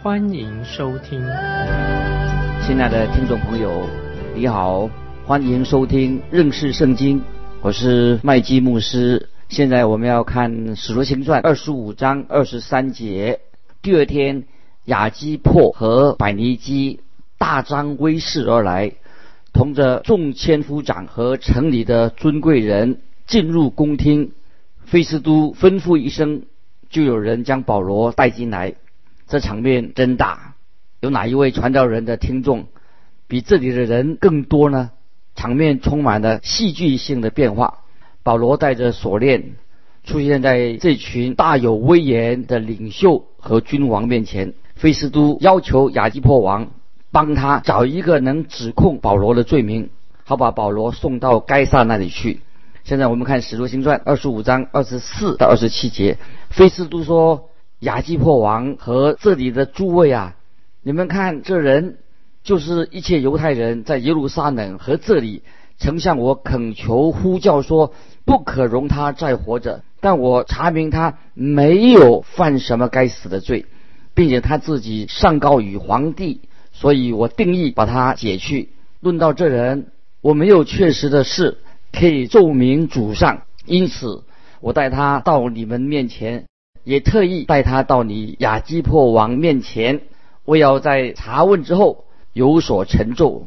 欢迎收听。亲爱的听众朋友，你好，欢迎收听认识圣经，我是麦基牧师。现在我们要看《使徒行传》二十五章二十三节。第二天，亚基破和百尼基大张威势而来，同着众千夫长和城里的尊贵人进入宫厅。菲斯都吩咐一声，就有人将保罗带进来。这场面真大，有哪一位传道人的听众比这里的人更多呢？场面充满了戏剧性的变化。保罗带着锁链出现在这群大有威严的领袖和君王面前。菲斯都要求亚基破王帮他找一个能指控保罗的罪名，好把保罗送到该撒那里去。现在我们看《使徒行传》二十五章二十四到二十七节。菲斯都说：“亚基破王和这里的诸位啊，你们看这人就是一切犹太人在耶路撒冷和这里曾向我恳求呼叫说。”不可容他再活着，但我查明他没有犯什么该死的罪，并且他自己上告于皇帝，所以我定义把他解去。论到这人，我没有确实的事可以奏明主上，因此我带他到你们面前，也特意带他到你亚基破王面前，我要在查问之后有所成就。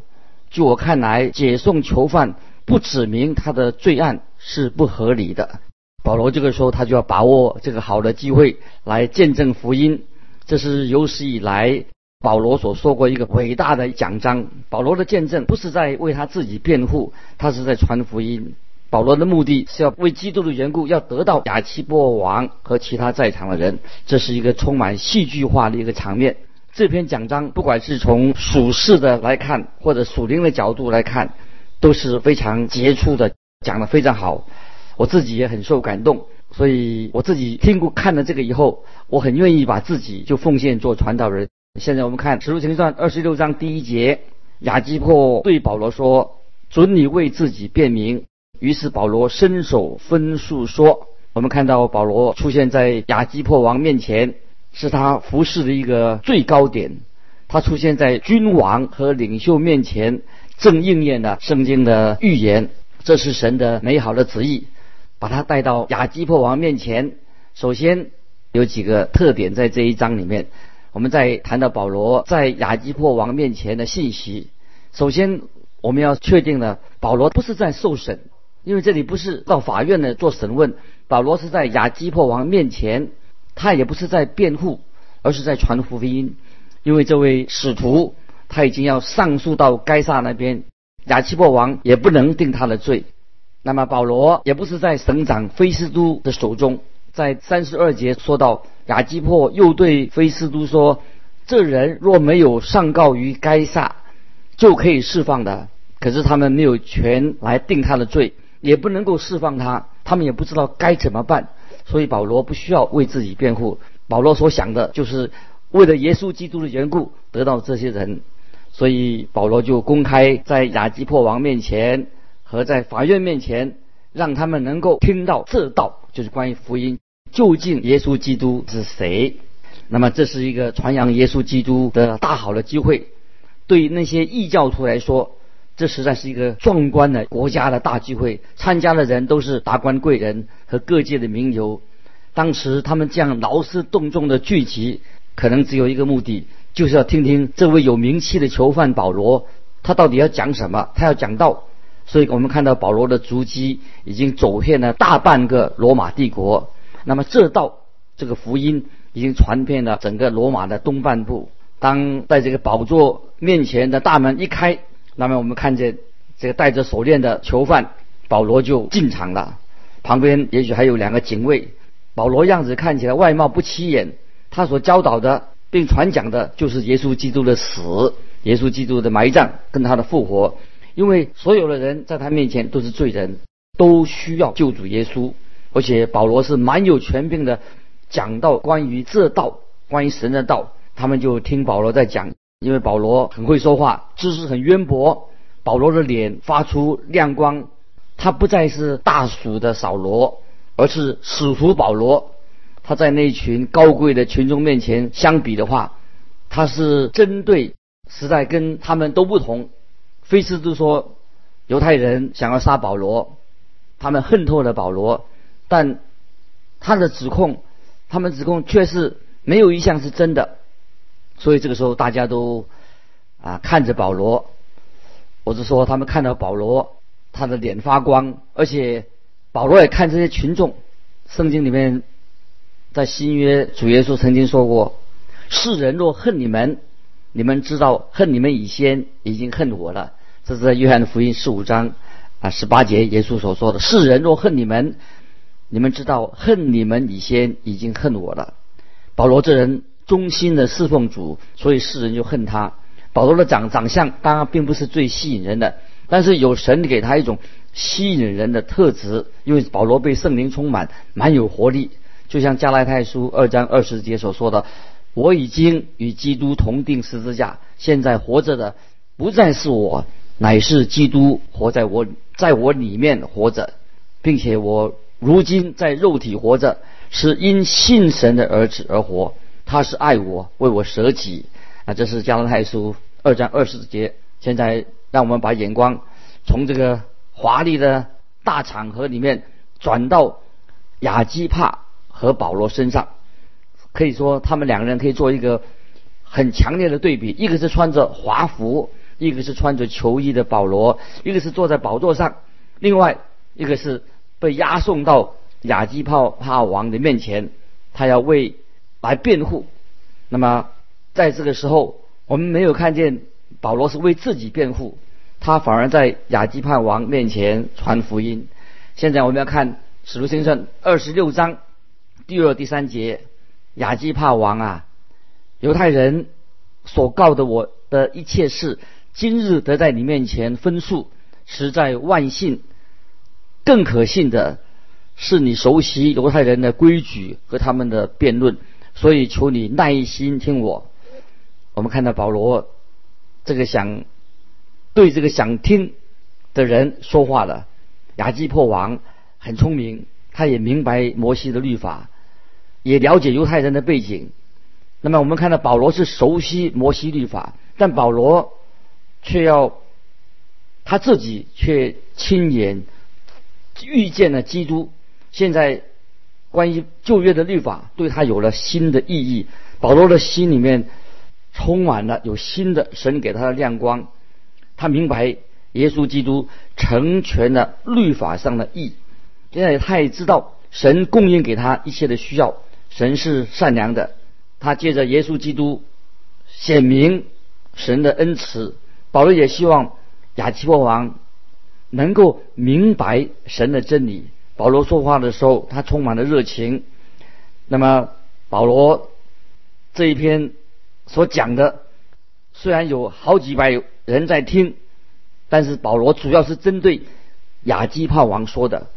据我看来，解送囚犯不指明他的罪案。是不合理的。保罗这个时候他就要把握这个好的机会来见证福音，这是有史以来保罗所说过一个伟大的奖章。保罗的见证不是在为他自己辩护，他是在传福音。保罗的目的是要为基督的缘故，要得到亚基波王和其他在场的人。这是一个充满戏剧化的一个场面。这篇奖章不管是从属世的来看，或者属灵的角度来看，都是非常杰出的。讲的非常好，我自己也很受感动，所以我自己听过看了这个以后，我很愿意把自己就奉献做传道人。现在我们看《使徒行传》二十六章第一节，亚基破对保罗说：“准你为自己辩明。”于是保罗伸手分述说：“我们看到保罗出现在亚基破王面前，是他服侍的一个最高点。他出现在君王和领袖面前，正应验了圣经的预言。”这是神的美好的旨意，把他带到亚基破王面前。首先有几个特点在这一章里面。我们在谈到保罗在亚基破王面前的信息。首先我们要确定呢，保罗不是在受审，因为这里不是到法院呢做审问。保罗是在亚基破王面前，他也不是在辩护，而是在传福音。因为这位使徒他已经要上诉到该撒那边。亚基破王也不能定他的罪，那么保罗也不是在省长菲斯都的手中。在三十二节说到，亚基破又对菲斯都说：“这人若没有上告于该撒，就可以释放的。可是他们没有权来定他的罪，也不能够释放他，他们也不知道该怎么办。所以保罗不需要为自己辩护。保罗所想的就是为了耶稣基督的缘故，得到这些人。”所以保罗就公开在亚基破王面前和在法院面前，让他们能够听到这道，就是关于福音究竟耶稣基督是谁。那么这是一个传扬耶稣基督的大好的机会。对那些异教徒来说，这实在是一个壮观的国家的大聚会。参加的人都是达官贵人和各界的名流。当时他们这样劳师动众的聚集，可能只有一个目的。就是要听听这位有名气的囚犯保罗，他到底要讲什么？他要讲道，所以我们看到保罗的足迹已经走遍了大半个罗马帝国。那么这道这个福音已经传遍了整个罗马的东半部。当在这个宝座面前的大门一开，那么我们看见这个戴着手链的囚犯保罗就进场了。旁边也许还有两个警卫。保罗样子看起来外貌不起眼，他所教导的。并传讲的就是耶稣基督的死、耶稣基督的埋葬跟他的复活。因为所有的人在他面前都是罪人，都需要救主耶稣。而且保罗是蛮有权柄的，讲到关于这道、关于神的道，他们就听保罗在讲。因为保罗很会说话，知识很渊博。保罗的脸发出亮光，他不再是大鼠的扫罗，而是使徒保罗。他在那群高贵的群众面前相比的话，他是针对实在跟他们都不同。菲斯都说犹太人想要杀保罗，他们恨透了保罗，但他的指控，他们指控却是没有一项是真的。所以这个时候大家都啊看着保罗。我是说，他们看到保罗，他的脸发光，而且保罗也看这些群众。圣经里面，在新约主耶稣曾经说过：“世人若恨你们，你们知道恨你们以先已经恨我了。”这是在约翰福音十五章啊十八节耶稣所说的：“世人若恨你们，你们知道恨你们以先已经恨我了。”保罗这人忠心的侍奉主，所以世人就恨他。保罗的长长相当然并不是最吸引人的，但是有神给他一种吸引人的特质，因为保罗被圣灵充满，蛮有活力。就像加拉太书二章二十节所说的：“我已经与基督同定十字架，现在活着的不再是我，乃是基督活在我，在我里面活着，并且我如今在肉体活着，是因信神的儿子而活。他是爱我，为我舍己。”啊，这是加拉太书二章二十节。现在让我们把眼光从这个华丽的大场合里面转到亚基帕和保罗身上。可以说，他们两个人可以做一个很强烈的对比：一个是穿着华服，一个是穿着球衣的保罗；一个是坐在宝座上，另外一个是被押送到亚基帕帕王的面前，他要为来辩护。那么。在这个时候，我们没有看见保罗是为自己辩护，他反而在亚基帕王面前传福音。现在我们要看使徒行传二十六章第二、第三节，亚基帕王啊，犹太人所告的我的一切事，今日得在你面前分述，实在万幸。更可信的是，你熟悉犹太人的规矩和他们的辩论，所以求你耐心听我。我们看到保罗这个想对这个想听的人说话了。亚基破王很聪明，他也明白摩西的律法，也了解犹太人的背景。那么我们看到保罗是熟悉摩西律法，但保罗却要他自己却亲眼遇见了基督。现在关于旧约的律法对他有了新的意义。保罗的心里面。充满了有新的神给他的亮光，他明白耶稣基督成全了律法上的义，现在他也知道神供应给他一切的需要，神是善良的。他借着耶稣基督显明神的恩慈。保罗也希望亚基波王能够明白神的真理。保罗说话的时候，他充满了热情。那么保罗这一篇。所讲的虽然有好几百人在听，但是保罗主要是针对亚基帕王说的。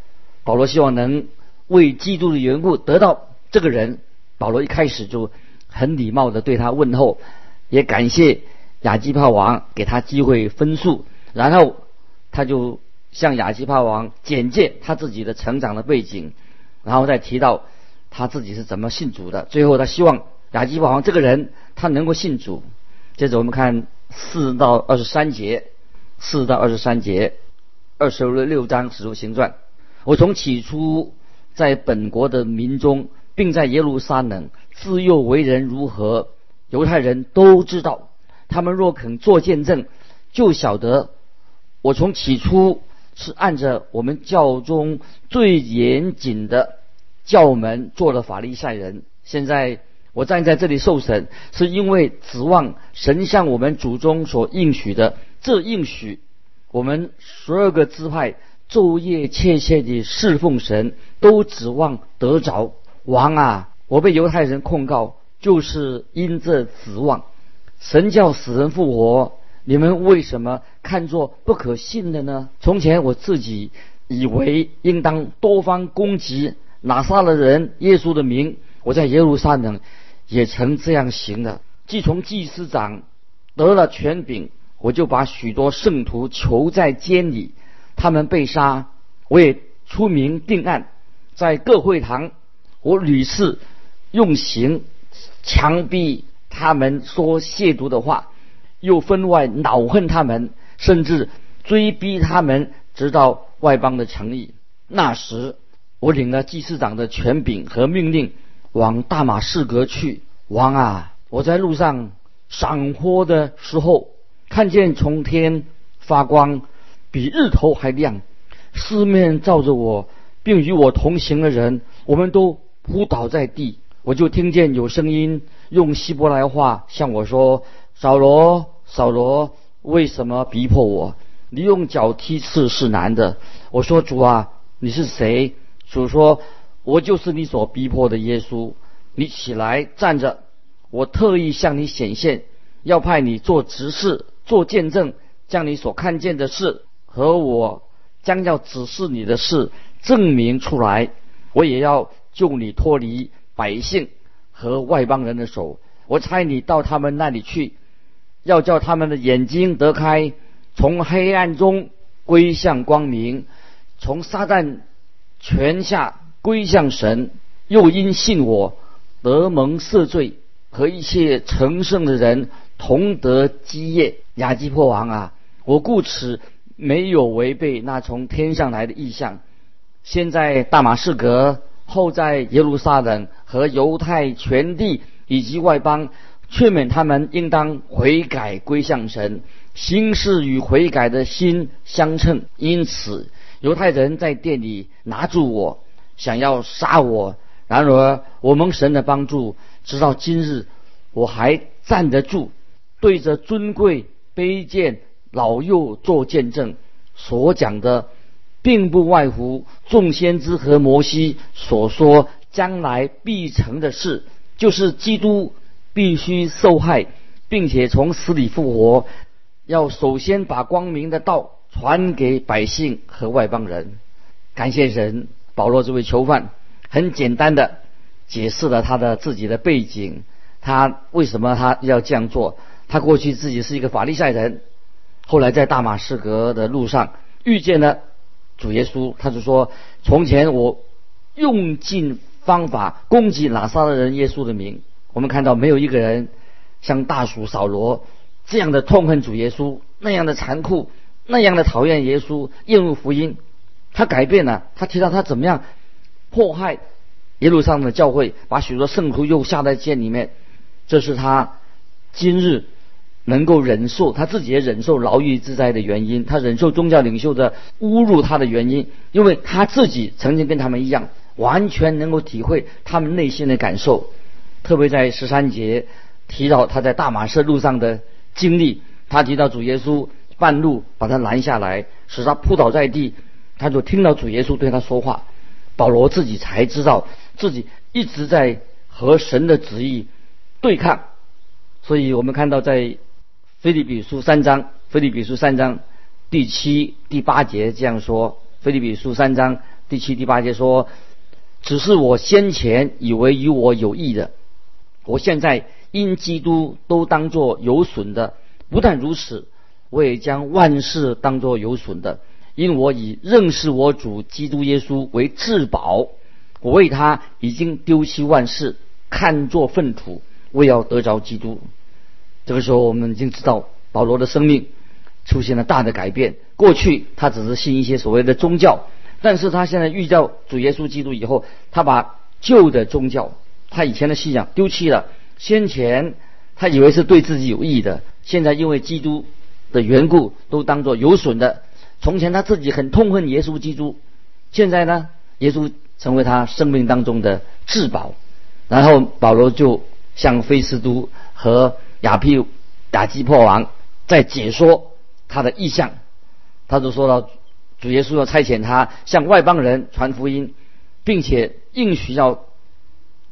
保罗希望能为基督的缘故得到这个人。保罗一开始就很礼貌的对他问候，也感谢亚基帕王给他机会分数。然后他就向亚基帕王简介他自己的成长的背景，然后再提到他自己是怎么信主的。最后他希望。亚基帕王这个人，他能够信主。接着我们看四到二十三节，四到二十三节，二十六章使徒行传。我从起初在本国的民中，并在耶路撒冷自幼为人如何，犹太人都知道。他们若肯做见证，就晓得我从起初是按着我们教中最严谨的教门做了法利赛人。现在。我站在这里受审，是因为指望神向我们祖宗所应许的这应许，我们十二个支派昼夜切切地侍奉神，都指望得着王啊！我被犹太人控告，就是因这指望。神叫死人复活，你们为什么看作不可信的呢？从前我自己以为应当多方攻击拿撒勒人耶稣的名，我在耶路撒冷也曾这样行的。既从祭司长得了权柄，我就把许多圣徒囚在监里，他们被杀，我也出名定案，在各会堂，我屡次用刑强逼。他们说亵渎的话，又分外恼恨他们，甚至追逼他们，直到外邦的城邑。那时，我领了祭司长的权柄和命令，往大马士革去。王啊，我在路上赏花的时候，看见从天发光，比日头还亮，四面照着我，并与我同行的人，我们都扑倒在地。我就听见有声音。用希伯来话向我说：“扫罗，扫罗，为什么逼迫我？你用脚踢刺是难的。”我说：“主啊，你是谁？”主说：“我就是你所逼迫的耶稣。你起来站着，我特意向你显现，要派你做执事、做见证，将你所看见的事和我将要指示你的事证明出来。我也要救你脱离百姓。”和外邦人的手，我差你到他们那里去，要叫他们的眼睛得开，从黑暗中归向光明，从撒旦权下归向神，又因信我得蒙赦罪，和一切成圣的人同得基业。亚基破王啊，我故此没有违背那从天上来的意象。现在大马士革。后在耶路撒冷和犹太全地以及外邦，劝勉他们应当悔改归向神，心事与悔改的心相称。因此，犹太人在店里拿住我，想要杀我。然而，我蒙神的帮助，直到今日，我还站得住，对着尊贵卑贱老幼做见证，所讲的。并不外乎众先知和摩西所说将来必成的事，就是基督必须受害，并且从死里复活，要首先把光明的道传给百姓和外邦人。感谢神，保罗这位囚犯很简单的解释了他的自己的背景，他为什么他要这样做？他过去自己是一个法利赛人，后来在大马士革的路上遇见了。主耶稣，他就说：“从前我用尽方法攻击拿撒勒人耶稣的名。我们看到没有一个人像大鼠扫罗这样的痛恨主耶稣，那样的残酷，那样的讨厌耶稣，厌恶福音。他改变了，他提到他怎么样迫害耶路撒冷的教会，把许多圣徒又下在监里面。这是他今日。”能够忍受他自己也忍受牢狱之灾的原因，他忍受宗教领袖的侮辱他的原因，因为他自己曾经跟他们一样，完全能够体会他们内心的感受。特别在十三节提到他在大马士路上的经历，他提到主耶稣半路把他拦下来，使他扑倒在地，他就听到主耶稣对他说话。保罗自己才知道自己一直在和神的旨意对抗，所以我们看到在。菲利比书三章，菲利比书三章第七、第八节这样说：菲利比书三章第七、第八节说，只是我先前以为与我有益的，我现在因基督都当作有损的；不但如此，我也将万事当作有损的，因我以认识我主基督耶稣为至宝。我为他已经丢弃万事，看作粪土，为要得着基督。这个时候，我们已经知道保罗的生命出现了大的改变。过去他只是信一些所谓的宗教，但是他现在遇到主耶稣基督以后，他把旧的宗教，他以前的信仰丢弃了。先前他以为是对自己有益的，现在因为基督的缘故，都当作有损的。从前他自己很痛恨耶稣基督，现在呢，耶稣成为他生命当中的至宝。然后保罗就向菲斯都和亚庇亚基破王在解说他的意向，他就说到主耶稣要差遣他向外邦人传福音，并且应许要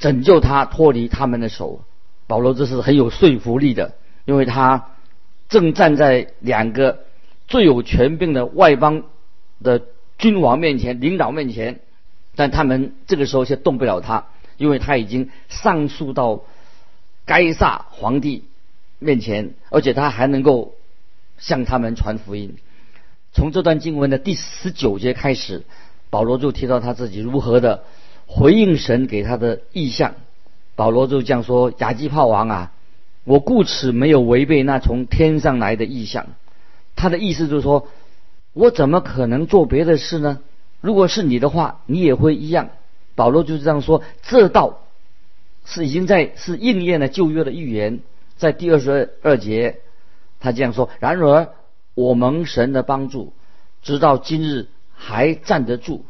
拯救他脱离他们的手。保罗这是很有说服力的，因为他正站在两个最有权柄的外邦的君王面前、领导面前，但他们这个时候却动不了他，因为他已经上诉到该撒皇帝面前，而且他还能够向他们传福音。从这段经文的第十九节开始，保罗就提到他自己如何的回应神给他的意象。保罗就这样说：“亚基炮王啊，我故此没有违背那从天上来的意象。”他的意思就是说，我怎么可能做别的事呢？如果是你的话，你也会一样。保罗就是这样说。这道是已经在是应验了旧约的预言，在第二十二节，他这样说：“然而。”我蒙神的帮助，直到今日还站得住，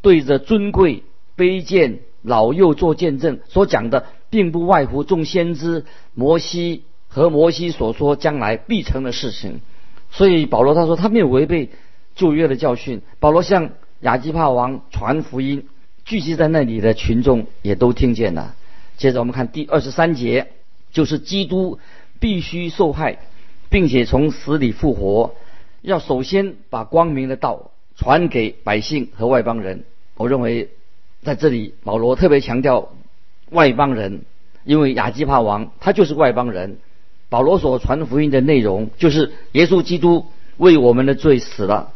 对着尊贵卑贱老幼做见证。所讲的，并不外乎众先知摩西和摩西所说将来必成的事情。所以保罗他说他没有违背旧约的教训。保罗向亚基帕王传福音，聚集在那里的群众也都听见了。接着我们看第二十三节，就是基督必须受害。并且从死里复活，要首先把光明的道传给百姓和外邦人。我认为，在这里保罗特别强调外邦人，因为亚基帕王他就是外邦人。保罗所传福音的内容就是耶稣基督为我们的罪死了，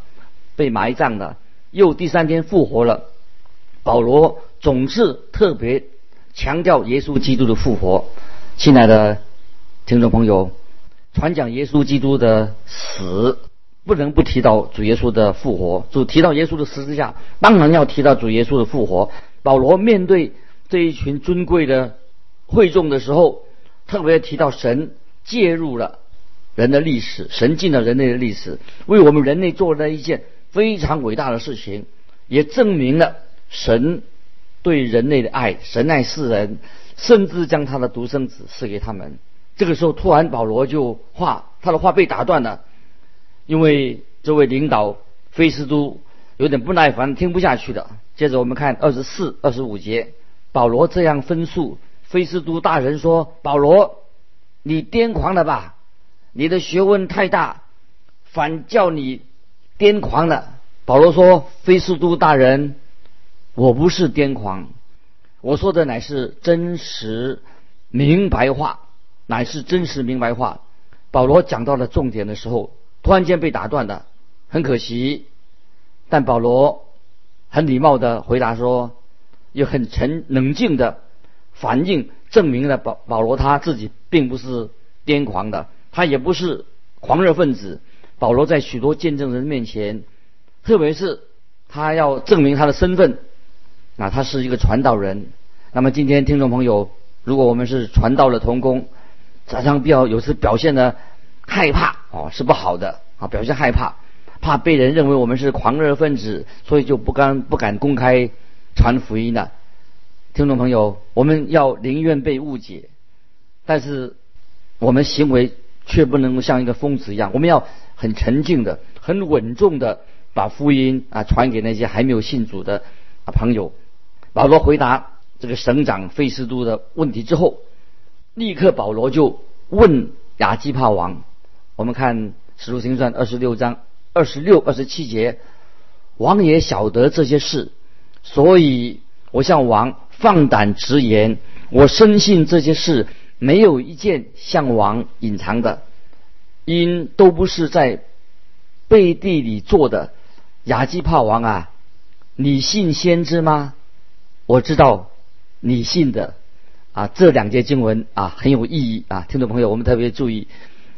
被埋葬了，又第三天复活了。保罗总是特别强调耶稣基督的复活。亲爱的听众朋友。传讲耶稣基督的死，不能不提到主耶稣的复活。主提到耶稣的十字架，当然要提到主耶稣的复活。保罗面对这一群尊贵的会众的时候，特别提到神介入了人的历史，神进了人类的历史，为我们人类做了一件非常伟大的事情，也证明了神对人类的爱，神爱世人，甚至将他的独生子赐给他们。这个时候，突然保罗就话，他的话被打断了，因为这位领导菲斯都有点不耐烦，听不下去了。接着我们看二十四、二十五节，保罗这样分述：菲斯都大人说：“保罗，你癫狂了吧？你的学问太大，反叫你癫狂了。”保罗说：“菲斯都大人，我不是癫狂，我说的乃是真实明白话。”乃是真实明白话。保罗讲到了重点的时候，突然间被打断的，很可惜。但保罗很礼貌的回答说，也很沉冷静的反应，证明了保保罗他自己并不是癫狂的，他也不是狂热分子。保罗在许多见证人面前，特别是他要证明他的身份，啊，他是一个传道人。那么今天听众朋友，如果我们是传道的同工，常常比较有时表现的害怕哦，是不好的啊，表现害怕，怕被人认为我们是狂热分子，所以就不敢不敢公开传福音的。听众朋友，我们要宁愿被误解，但是我们行为却不能够像一个疯子一样，我们要很沉静的、很稳重的把福音啊传给那些还没有信主的啊朋友。保罗回答这个省长费斯都的问题之后。立刻，保罗就问亚基帕王：“我们看《史书行传》二十六章二十六、二十七节，王也晓得这些事，所以我向王放胆直言，我深信这些事没有一件向王隐藏的，因都不是在背地里做的。亚基帕王啊，你信先知吗？我知道你信的。”啊，这两节经文啊很有意义啊，听众朋友，我们特别注意，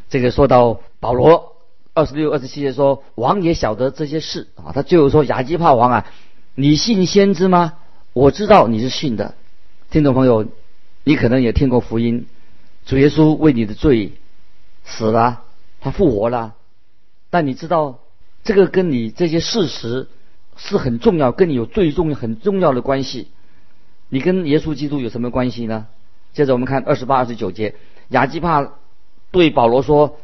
这个说到保罗二十六、二十七节说王也晓得这些事啊，他最后说亚基帕王啊，你信先知吗？我知道你是信的，听众朋友，你可能也听过福音，主耶稣为你的罪死了，他复活了，但你知道这个跟你这些事实是很重要，跟你有最重很重要的关系。你跟耶稣基督有什么关系呢？接着我们看二十八、二十九节，亚基帕对保罗说：“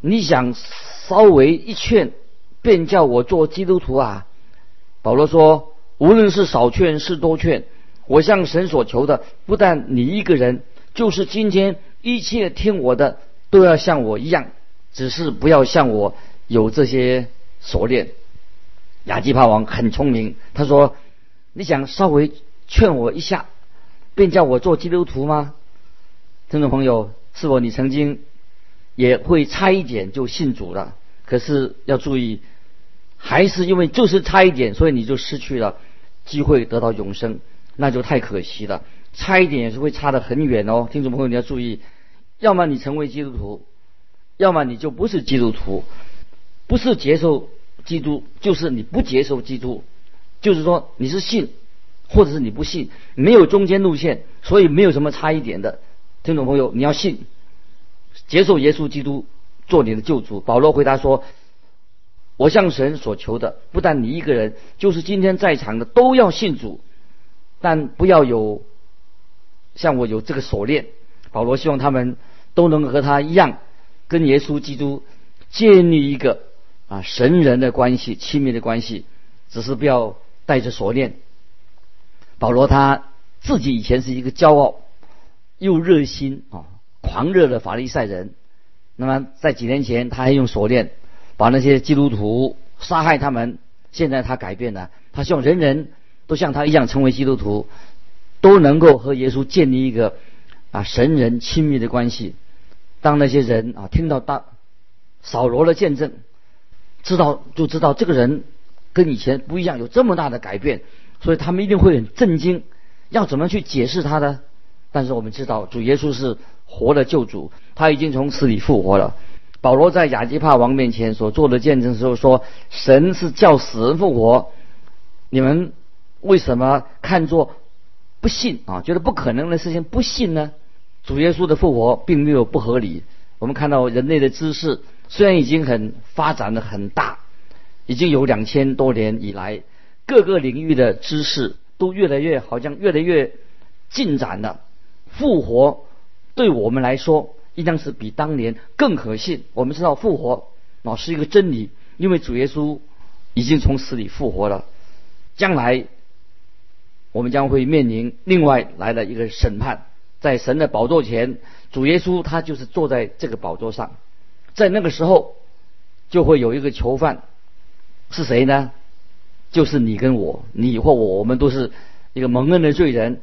你想稍微一劝，便叫我做基督徒啊？”保罗说：“无论是少劝是多劝，我向神所求的，不但你一个人，就是今天一切听我的都要像我一样，只是不要像我有这些锁链。亚基帕王很聪明，他说：“你想稍微劝我一下，便叫我做基督徒吗？”听众朋友，是否你曾经也会差一点就信主了？可是要注意，还是因为就是差一点，所以你就失去了机会得到永生，那就太可惜了。差一点也是会差得很远哦，听众朋友你要注意，要么你成为基督徒，要么你就不是基督徒，不是接受。基督就是你不接受基督，就是说你是信，或者是你不信，没有中间路线，所以没有什么差一点的。听众朋友，你要信，接受耶稣基督做你的救主。保罗回答说：“我向神所求的，不但你一个人，就是今天在场的都要信主，但不要有像我有这个锁链。”保罗希望他们都能和他一样，跟耶稣基督建立一个。啊，神人的关系，亲密的关系，只是不要带着锁链。保罗他自己以前是一个骄傲又热心啊、狂热的法利赛人。那么在几年前，他还用锁链把那些基督徒杀害他们。现在他改变了，他希望人人都像他一样成为基督徒，都能够和耶稣建立一个啊神人亲密的关系。当那些人啊听到大扫罗的见证。知道就知道这个人跟以前不一样，有这么大的改变，所以他们一定会很震惊。要怎么去解释他呢？但是我们知道，主耶稣是活的救主，他已经从死里复活了。保罗在亚基帕王面前所做的见证时候说：“神是叫死人复活，你们为什么看作不信啊？觉得不可能的事情不信呢？主耶稣的复活并没有不合理。我们看到人类的知识。”虽然已经很发展的很大，已经有两千多年以来，各个领域的知识都越来越好像越来越进展了。复活对我们来说，应当是比当年更可信。我们知道复活啊是一个真理，因为主耶稣已经从死里复活了。将来我们将会面临另外来的一个审判，在神的宝座前，主耶稣他就是坐在这个宝座上。在那个时候，就会有一个囚犯，是谁呢？就是你跟我，你或我，我们都是一个蒙恩的罪人。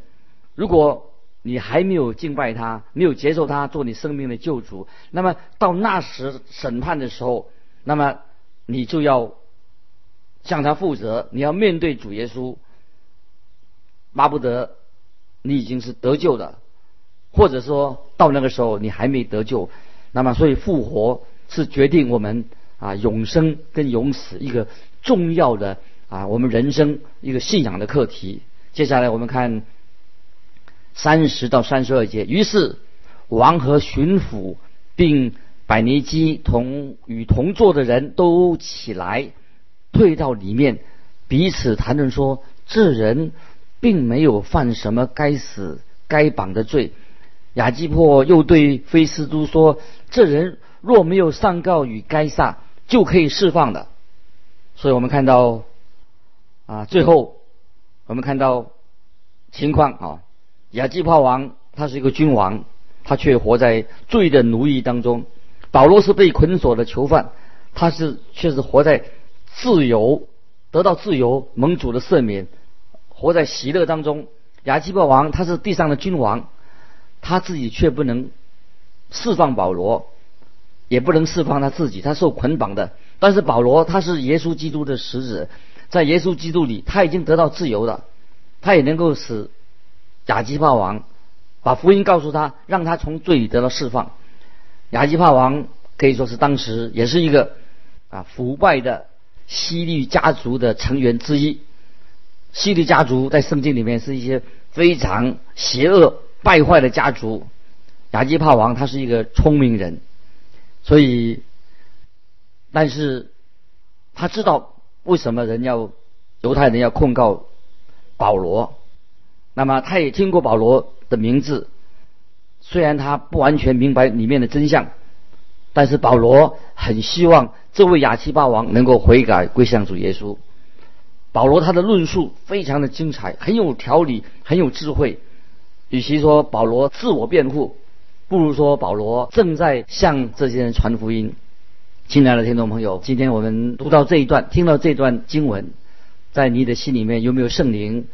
如果你还没有敬拜他，没有接受他做你生命的救主，那么到那时审判的时候，那么你就要向他负责，你要面对主耶稣。巴不得你已经是得救的，或者说到那个时候你还没得救。那么，所以复活是决定我们啊永生跟永死一个重要的啊我们人生一个信仰的课题。接下来我们看三十到三十二节。于是王和巡抚并百尼基同与同坐的人都起来，退到里面，彼此谈论说：这人并没有犯什么该死该绑的罪。亚基破又对菲斯都说：“这人若没有上告与该撒，就可以释放的。”所以我们看到，啊，最后我们看到情况啊，亚基帕王他是一个君王，他却活在罪的奴役当中；保罗是被捆锁的囚犯，他是却是活在自由，得到自由，盟主的赦免，活在喜乐当中。亚基帕王他是地上的君王。他自己却不能释放保罗，也不能释放他自己，他受捆绑的。但是保罗他是耶稣基督的使者，在耶稣基督里他已经得到自由了，他也能够使亚基帕王把福音告诉他，让他从罪里得到释放。亚基帕王可以说是当时也是一个啊腐败的西律家族的成员之一。西律家族在圣经里面是一些非常邪恶。败坏的家族，亚基帕王他是一个聪明人，所以，但是他知道为什么人要犹太人要控告保罗，那么他也听过保罗的名字，虽然他不完全明白里面的真相，但是保罗很希望这位亚基帕王能够悔改归向主耶稣。保罗他的论述非常的精彩，很有条理，很有智慧。与其说保罗自我辩护，不如说保罗正在向这些人传福音。亲爱的听众朋友，今天我们读到这一段，听到这段经文，在你的心里面有没有圣灵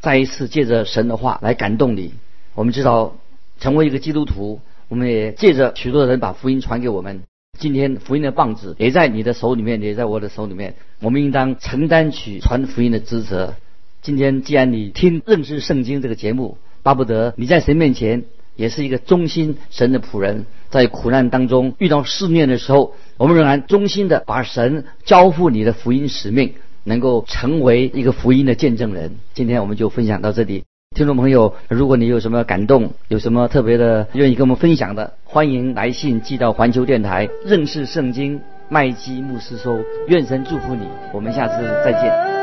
再一次借着神的话来感动你？我们知道，成为一个基督徒，我们也借着许多人把福音传给我们。今天福音的棒子也在你的手里面，也在我的手里面。我们应当承担起传福音的职责。今天既然你听认识圣经这个节目，巴不得你在神面前也是一个忠心神的仆人，在苦难当中遇到试炼的时候，我们仍然忠心的把神交付你的福音使命，能够成为一个福音的见证人。今天我们就分享到这里。听众朋友，如果你有什么感动，有什么特别的愿意跟我们分享的，欢迎来信寄到环球电台认识圣经麦基牧师收。愿神祝福你，我们下次再见。